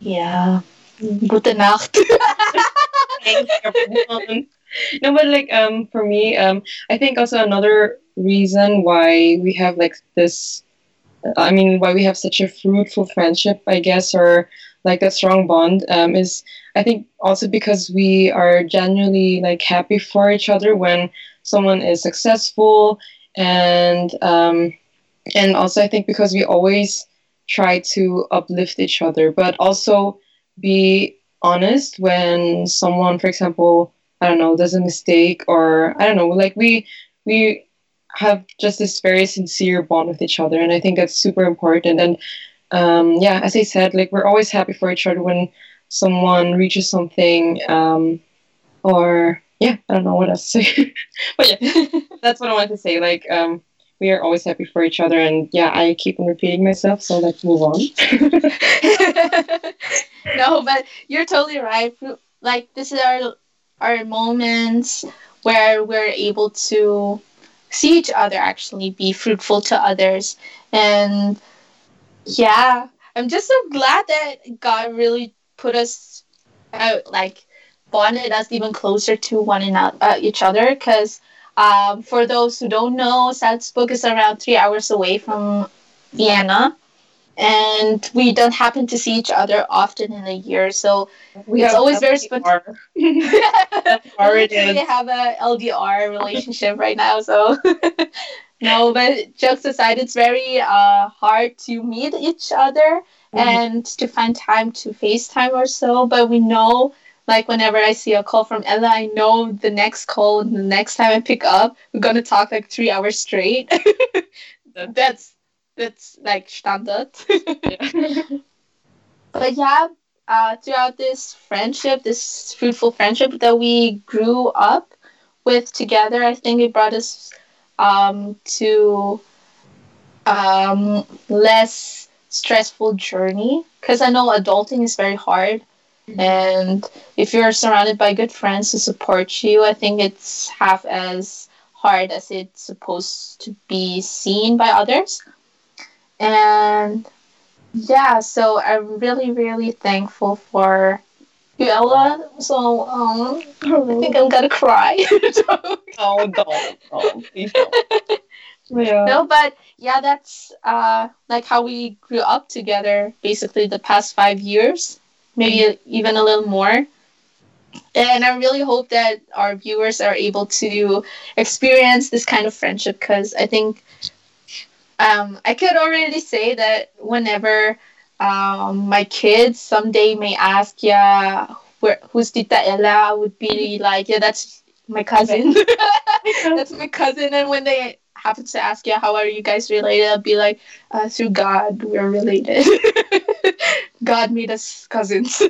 yeah, gute Nacht. no, but like um, for me, um, I think also another reason why we have like this. I mean, why we have such a fruitful friendship, I guess, or like a strong bond, um, is I think also because we are genuinely like happy for each other when someone is successful and um, and also I think because we always try to uplift each other, but also be honest when someone, for example, I don't know, does a mistake or I don't know, like we we have just this very sincere bond with each other, and I think that's super important. And um, yeah, as I said, like we're always happy for each other when someone reaches something um, or yeah, I don't know what else to say. but yeah, that's what I wanted to say. Like, um, we are always happy for each other, and yeah, I keep on repeating myself, so let's move on. no, but you're totally right. Like, this is our our moments where we're able to see each other actually be fruitful to others, and yeah, I'm just so glad that God really put us out like bonded us even closer to one another, uh, each other. Because um, for those who don't know, Salzburg is around three hours away from Vienna, and we don't happen to see each other often in a year. So we it's always very special. we have a LDR relationship right now, so. no, but jokes aside, it's very uh, hard to meet each other mm-hmm. and to find time to FaceTime or so. But we know like whenever I see a call from Ella, I know the next call and the next time I pick up, we're gonna talk like three hours straight. that's that's like standard. but yeah, uh, throughout this friendship, this fruitful friendship that we grew up with together, I think it brought us um, to um, less stressful journey. Because I know adulting is very hard and if you're surrounded by good friends who support you, I think it's half as hard as it's supposed to be seen by others. And yeah, so I'm really, really thankful for you, Ella. So um, I think I'm gonna cry. oh, don't, don't, please don't. Yeah. No, but yeah, that's uh like how we grew up together. Basically, the past five years maybe even a little more. And I really hope that our viewers are able to experience this kind of friendship because I think um, I could already say that whenever um, my kids someday may ask, yeah, where, who's Tita Ella, I would be like, yeah, that's my cousin. that's my cousin. And when they happen to ask, yeah, how are you guys related? I'll be like, uh, through God, we're related. God made us cousins.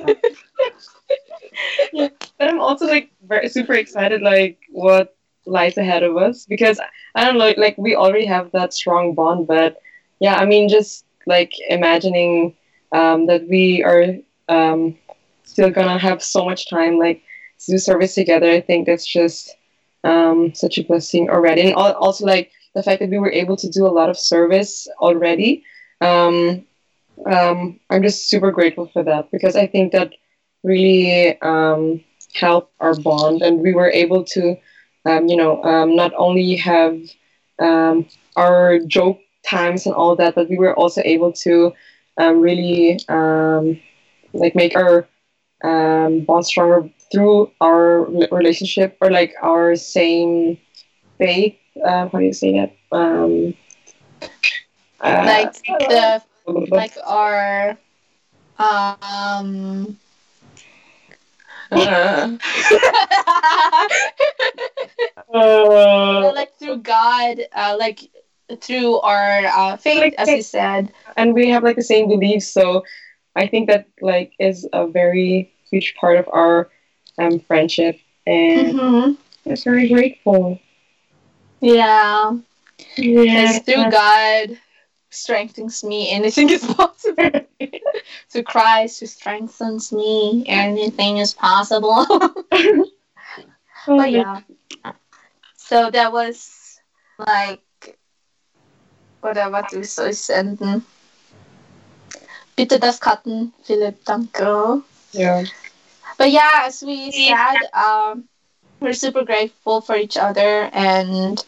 yeah, but I'm also like very super excited, like what lies ahead of us because I don't know, like we already have that strong bond, but yeah, I mean, just like imagining um, that we are um, still gonna have so much time, like to do service together. I think that's just um, such a blessing already, and also like the fact that we were able to do a lot of service already. Um, um, I'm just super grateful for that because I think that really um, helped our bond, and we were able to, um, you know, um, not only have um, our joke times and all that, but we were also able to um, really um, like make our um, bond stronger through our relationship or like our same faith. Uh, how do you say that? Um, uh, like the like our um uh, uh, like through God, uh, like through our uh, faith, like, as you said, and we have like the same beliefs. So I think that like is a very huge part of our um, friendship, and mm-hmm. I'm very grateful. Yeah, yeah. through God strengthens me, anything is possible. to Christ who strengthens me, anything is possible. but yeah. So that was like oder was du soll ich senden? Bitte das cutten, Philipp, danke. Yeah. But yeah, as we said, um, we're super grateful for each other. And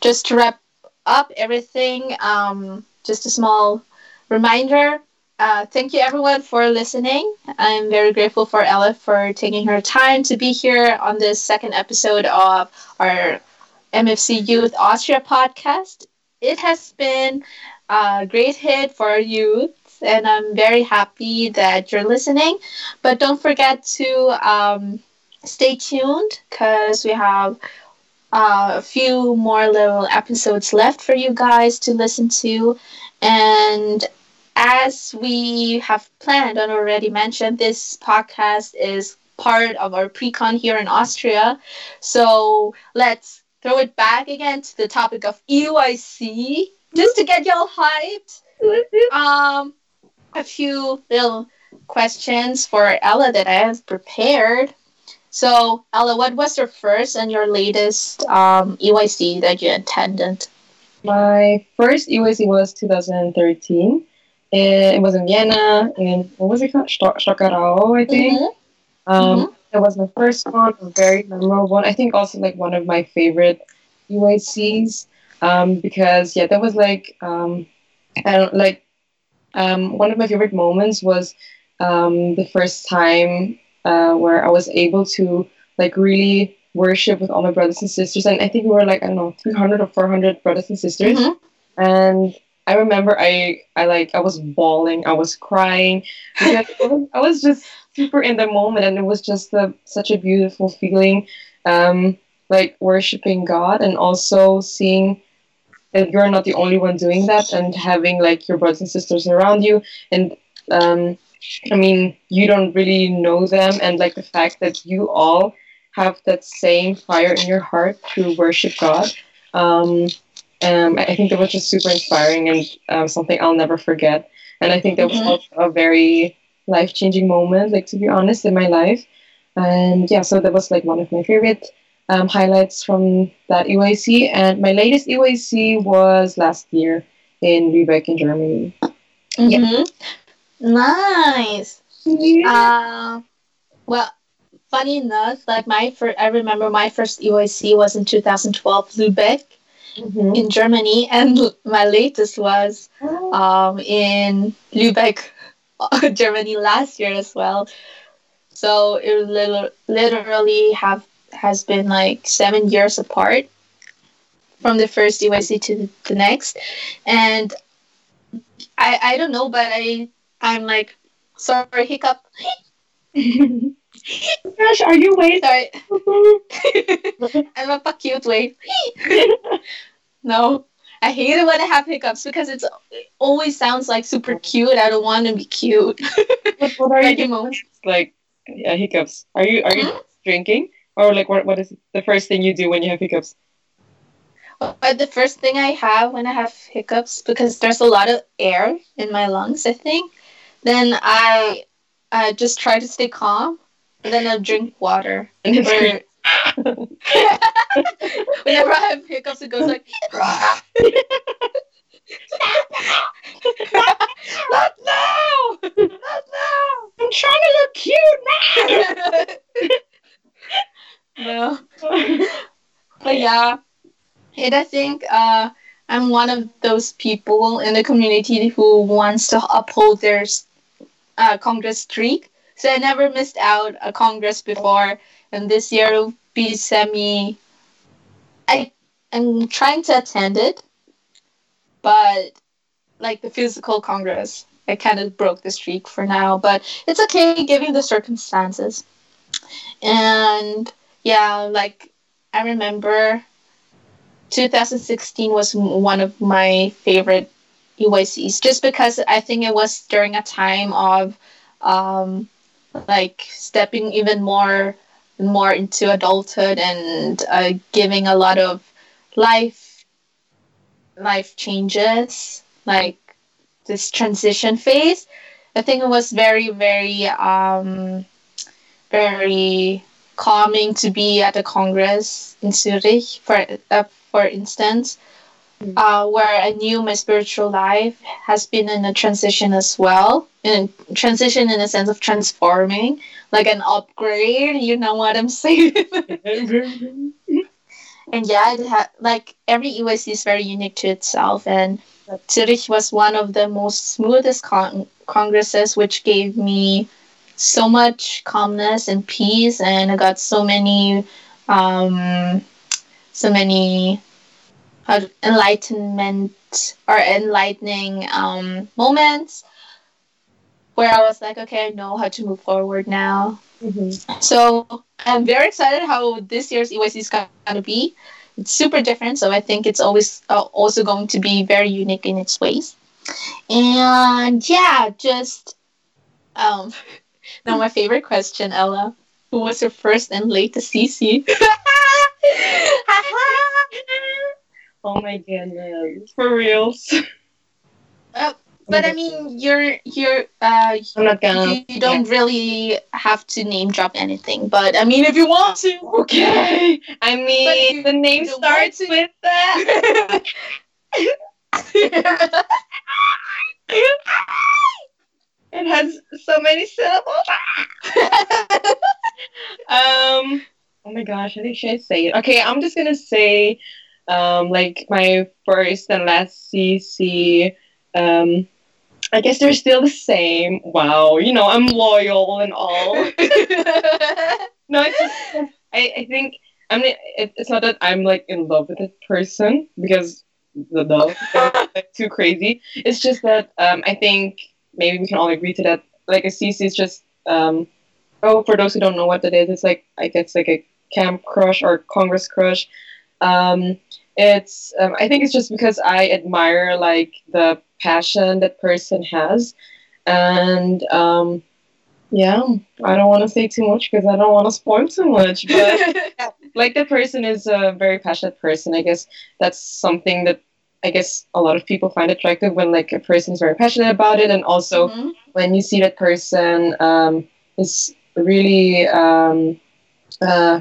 just to wrap up everything, um, just a small reminder. Uh, thank you everyone for listening. I'm very grateful for Ella for taking her time to be here on this second episode of our MFC Youth Austria podcast. It has been a great hit for youth, and I'm very happy that you're listening. But don't forget to um, stay tuned because we have uh, a few more little episodes left for you guys to listen to. And as we have planned and already mentioned, this podcast is part of our pre-con here in Austria. So let's throw it back again to the topic of EYC, just to get y'all hyped. Um, a few little questions for Ella that I have prepared. So, Ella, what was your first and your latest um, EYC that you attended? My first EYC was 2013. It was in Vienna, in what was it called? Stockerau, I think. Mm-hmm. Um, mm-hmm. It was my first one, a very memorable one. I think also like one of my favorite EYCs um, because yeah, that was like um, I don't like um, one of my favorite moments was um, the first time uh, where I was able to like really worship with all my brothers and sisters. And I think we were like, I don't know, 300 or 400 brothers and sisters. Mm-hmm. And I remember I, I like, I was bawling, I was crying because I was just super in the moment and it was just a, such a beautiful feeling. Um, like worshiping God and also seeing that you're not the only one doing that and having like your brothers and sisters around you and um, I mean, you don't really know them, and like the fact that you all have that same fire in your heart to worship God. Um, um, I think that was just super inspiring and um, something I'll never forget. And I think that mm-hmm. was a very life changing moment, like to be honest, in my life. And yeah, so that was like one of my favorite um, highlights from that EYC. And my latest EYC was last year in Lübeck in Germany. Mm-hmm. Yeah. Nice. Yeah. Uh, well, funny enough, like my first, I remember my first EYC was in 2012, Lübeck. Mm-hmm. in Germany, and my latest was oh. um, in Lübeck, Germany last year as well. So it literally, literally have has been like seven years apart from the first EYC to the, the next, and I I don't know, but I I'm like sorry hiccup. Gosh, are you wait? Sorry. I'm a cute way. no. I hate it when I have hiccups because it's it always sounds like super cute. I don't want to be cute. What, what are like you emotion. like? Yeah, hiccups. Are you are you Hmm? drinking or like what what is the first thing you do when you have hiccups? But the first thing I have when I have hiccups, because there's a lot of air in my lungs, I think, then I I just try to stay calm. And then I'll drink water. Or- whenever I have hiccups, it goes like, not now! Not I'm trying to look cute now! no. But yeah, and I think uh, I'm one of those people in the community who wants to uphold their uh, Congress streak. So I never missed out a Congress before, and this year will be semi. I am trying to attend it, but like the physical Congress, I kind of broke the streak for now. But it's okay given the circumstances, and yeah, like I remember 2016 was one of my favorite EYCs just because I think it was during a time of um, like stepping even more more into adulthood and uh, giving a lot of life life changes like this transition phase i think it was very very um very calming to be at the congress in Zurich, for uh, for instance. Uh, where I knew my spiritual life has been in a transition as well, in transition in a sense of transforming, like an upgrade. You know what I'm saying? and yeah, ha- like every EYC is very unique to itself, and Zurich was one of the most smoothest con- congresses, which gave me so much calmness and peace, and I got so many, um, so many enlightenment or enlightening um, moments where I was like, okay, I know how to move forward now. Mhm. So I'm very excited how this year's EYC is going to be. It's super different, so I think it's always uh, also going to be very unique in its ways. And yeah, just um, now my favorite question, Ella. Who was your first and latest CC? oh my goodness. For reals. but I mean, you're you're uh, I'm not gonna. you, you don't really have to name drop anything. But I mean, if you want to. Okay. I mean, the name starts to- with that. It has so many syllables. Um. Oh my gosh, I think should I say it? Okay, I'm just gonna say, um, like my first and last CC. Um, I guess they're still the same. Wow, you know I'm loyal and all. No, it's just I, I think I mean it, it's not that I'm like in love with this person because the love like, too crazy. It's just that um, I think maybe we can all agree to that. Like a CC is just um, oh for those who don't know what that is, it's like I guess like a camp crush or Congress crush. Um, it's um, I think it's just because I admire like the passion that person has, and um, yeah, I don't want to say too much because I don't want to spoil too much. But like the person is a very passionate person. I guess that's something that I guess a lot of people find attractive when like a person is very passionate about it, and also Mhm. when you see that person um, is really um, uh,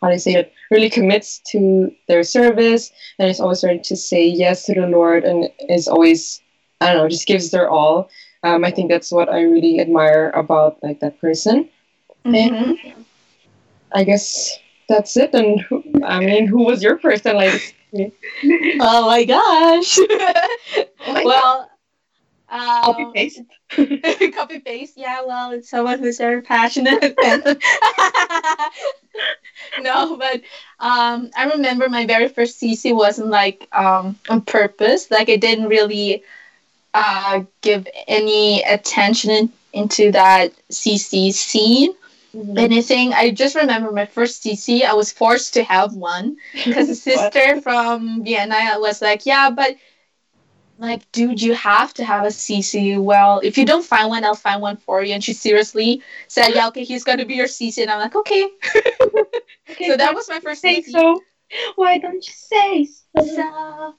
how do I say it really commits to their service and is always ready to say yes to the Lord and is always I don't know just gives their all. Um, I think that's what I really admire about like that person. Mhm. I guess that's it. And who, I mean, who was your person? Like, Oh my gosh. my well, Copy Um, paste. copy paste. Yeah, well, it's someone who's very passionate. no, but um, I remember my very first CC wasn't like um, on purpose. Like I didn't really uh, give any attention in, into that CC scene. Anything. I just remember my first CC. I was forced to have one because a sister from Vienna was like, "Yeah, but." Like, dude, you have to have a CC. Well, if you don't find one, I'll find one for you. And she seriously said, "Yeah, okay, he's gonna be your CC." And I'm like, "Okay." Okay, So that was my first say CC. so. Why don't you say so? So,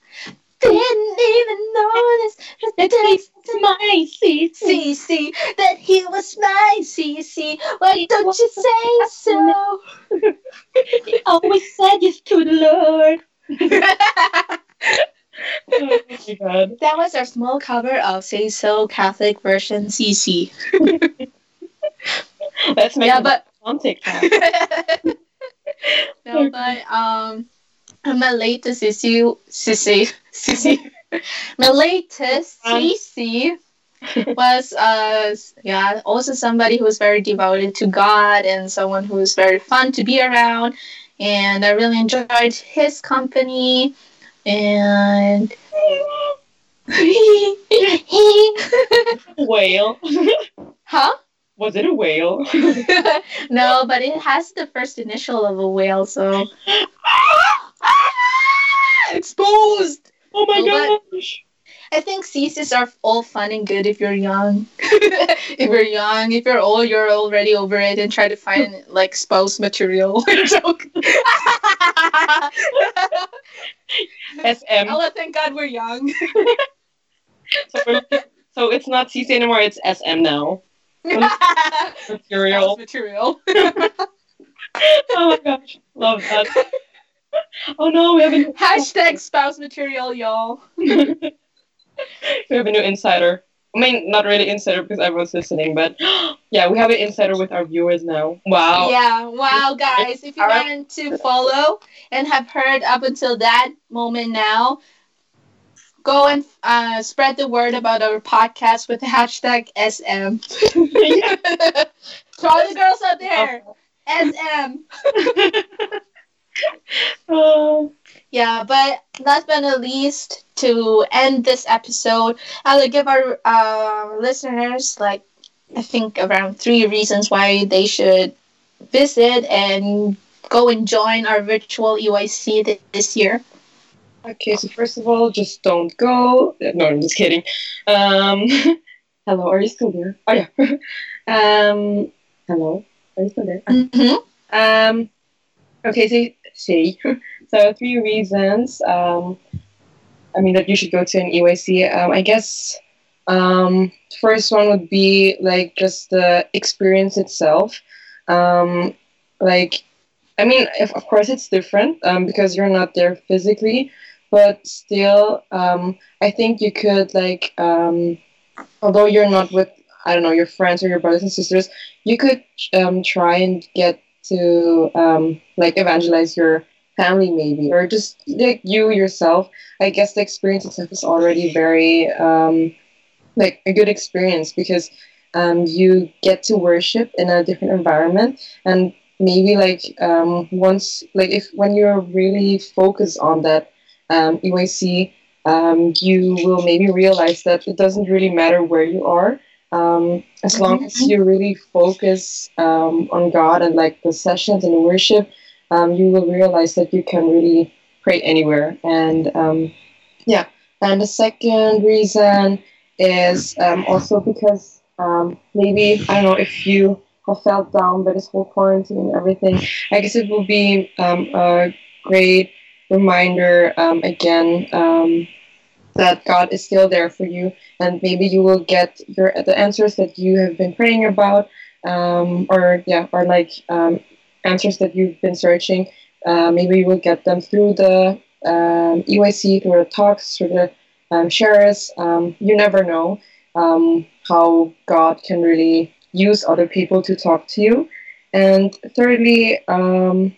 didn't even notice that it's my CC. CC that he was my CC. Why don't you say so? he Always said yes to the Lord. oh that was our small cover of Say So Catholic version CC. Let's make Yeah, but on TikTok. no, but um, my latest CC, CC, CC, my latest CC was uh yeah also somebody who's very devoted to God and someone who's very fun to be around, and I really enjoyed his company, and. whale. huh? Was it a whale? no, but it has the first initial of a whale, so exposed. Oh my Oh, gosh. I think CCs are all fun and good if you're young. if you're young, if you're old, you're already over it and try to find like spouse material. Joke. SM. oh, thank God we're young. So, we're- so it's not CC anymore, it's SM now. Material. Spouse material. Oh my gosh. Love that. Oh no, we haven't. Hashtag spouse material, y'all. we have a new insider. I mean, not really insider because everyone's listening, but yeah, we have an insider with our viewers now. Wow. Yeah, wow, guys. If you want to follow and have heard up until that moment now, go and uh, spread the word about our podcast with the hashtag SM. To all the girls out there, SM. Oh. Yeah, but last but not least, to end this episode, I'll give our uh, listeners like I think around three reasons why they should visit and go and join our virtual EYC th- this year. Okay, so first of all, just don't go. No, I'm just kidding. Um, hello, are you still there? Oh yeah. um, hello, are you still there? Mm-hmm. Um, okay, so see, so three reasons. Um, I mean that you should go to an EYC. Um, I guess um, first one would be like just the experience itself. Um, like, I mean, if, of course it's different um, because you're not there physically, but still, um, I think you could like, um, although you're not with I don't know your friends or your brothers and sisters, you could um, try and get to um, like evangelize your family maybe or just like you yourself i guess the experience itself is already very um, like a good experience because um, you get to worship in a different environment. And maybe like um, once like if when you're really focused on that um, EYC, um, you will maybe realize that it doesn't really matter where you are um, as long as you really focus um, on God and like the sessions and the worship, um, you will realize that you can really pray anywhere. And um, yeah, and the second reason is um, also because um, maybe I don't know if you have felt down by this whole quarantine and everything. I guess it will be um, a great reminder um, again that God is still there for you, and maybe you will get your the answers that you have been praying about, um, or yeah, or like um, answers that you've been searching. Uh, maybe you will get them through the um, EYC, through the talks, through the um, shares. Um, you never know um, how God can really use other people to talk to you. And thirdly, um,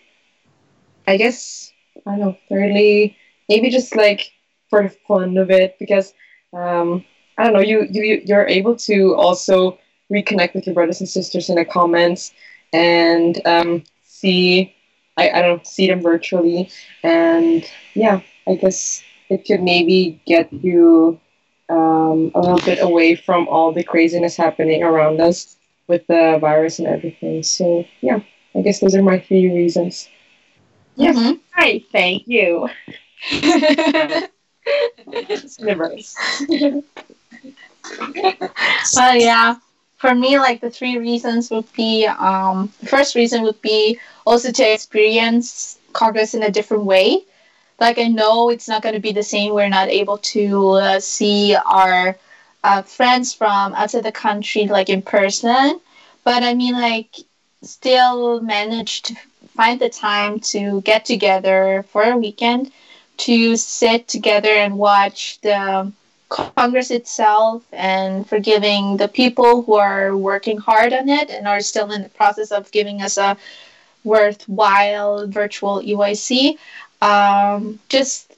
I guess I don't know. Thirdly, maybe just like for the fun of it, because um, I don't know, you, you you're able to also reconnect with your brothers and sisters in the comments and um, see I, I don't see them virtually and yeah, I guess it could maybe get you um, a little bit away from all the craziness happening around us with the virus and everything. So yeah, I guess those are my three reasons. Yes. Mm-hmm. Hi, thank you. universe. well, yeah. For me, like the three reasons would be um, the first reason would be also to experience Congress in a different way. Like I know it's not going to be the same. We're not able to uh, see our uh, friends from outside the country like in person, but I mean like still manage to find the time to get together for a weekend to sit together and watch the Congress itself and for giving the people who are working hard on it and are still in the process of giving us a worthwhile virtual EYC. Um, just,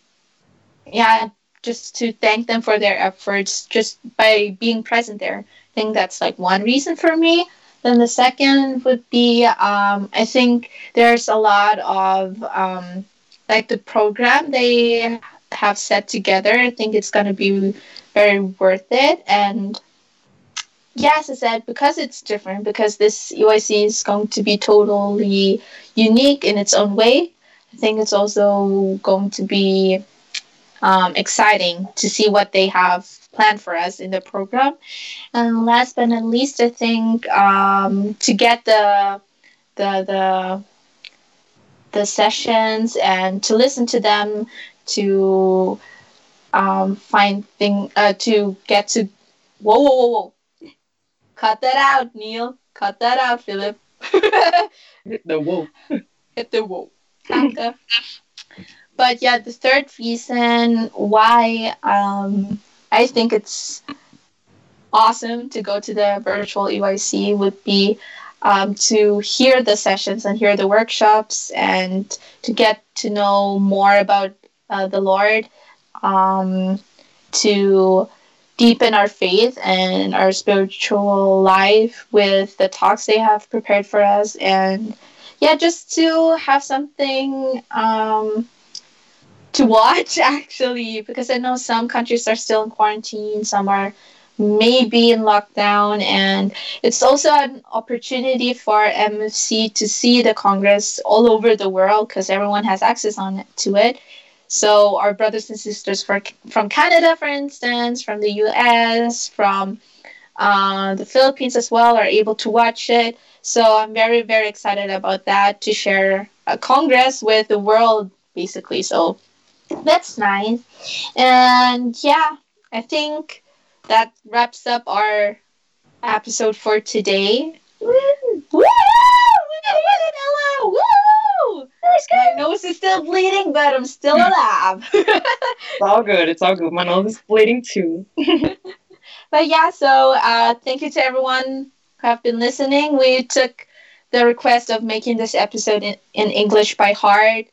yeah, just to thank them for their efforts just by being present there. I think that's like one reason for me. Then the second would be um, I think there's a lot of um, like the program they have set together. I think it's going to be very worth it. And yes, I said because it's different, because this EYC is going to be totally unique in its own way. I think it's also going to be um, exciting to see what they have planned for us in the program. And last but not least, I think um, to get the the the the sessions and to listen to them to um, find thing uh, to get to whoa whoa whoa whoa. Cut that out Neil. Cut that out Philip. Hit the whoa. Hit the whoa. But yeah the third reason why um, I think it's awesome to go to the virtual EYC would be um, to hear the sessions and hear the workshops and to get to know more about uh, the Lord, um, to deepen our faith and our spiritual life with the talks they have prepared for us, and yeah, just to have something um, to watch actually, because I know some countries are still in quarantine, some are maybe in lockdown. And it's also an opportunity for mfc to see the congress all over the world because everyone has access on it, to it so our brothers and sisters for, from canada for instance from the us from uh, the philippines as well are able to watch it so i'm very very excited about that to share a congress with the world basically so that's nice and yeah i think that wraps up our episode for today. Woo! Woo! We got it, Ella! Woo! My nose is still bleeding, but I'm still alive. it's all good. It's all good. My nose is bleeding too. but yeah, so uh, thank you to everyone who have been listening. We took the request of making this episode in, in English by heart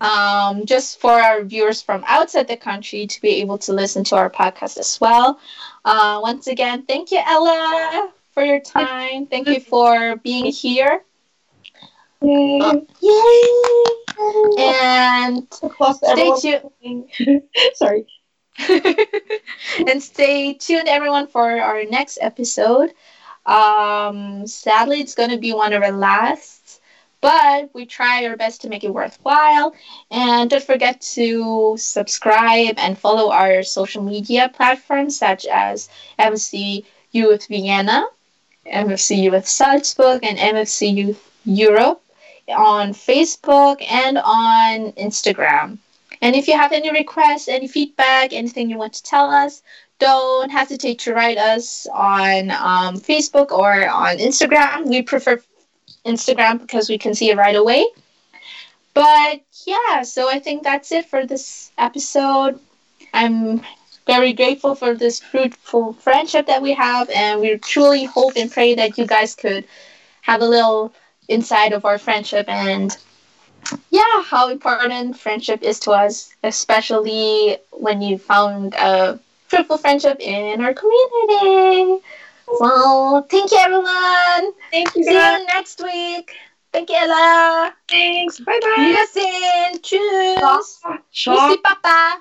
um, just for our viewers from outside the country to be able to listen to our podcast as well. Uh, once again, thank you, Ella, for your time. Thank you for being here. Yay! Yay! And stay tuned. Sorry. and stay tuned, everyone, for our next episode. Um, sadly, it's going to be one of our last but we try our best to make it worthwhile. And don't forget to subscribe and follow our social media platforms such as MFC Youth Vienna, MFC Youth Salzburg, and MFC Youth Europe on Facebook and on Instagram. And if you have any requests, any feedback, anything you want to tell us, don't hesitate to write us on um, Facebook or on Instagram. We prefer Instagram because we can see it right away. But yeah, so I think that's it for this episode. I'm very grateful for this fruitful friendship that we have, and we truly hope and pray that you guys could have a little insight of our friendship and yeah, how important friendship is to us, especially when you found a fruitful friendship in our community. So thank you everyone. Thank you See guys. you next week. Thank you Ella. Thanks. Bye bye. Wiedersehen. Tschüss. Ciao. Tschüssi Papa.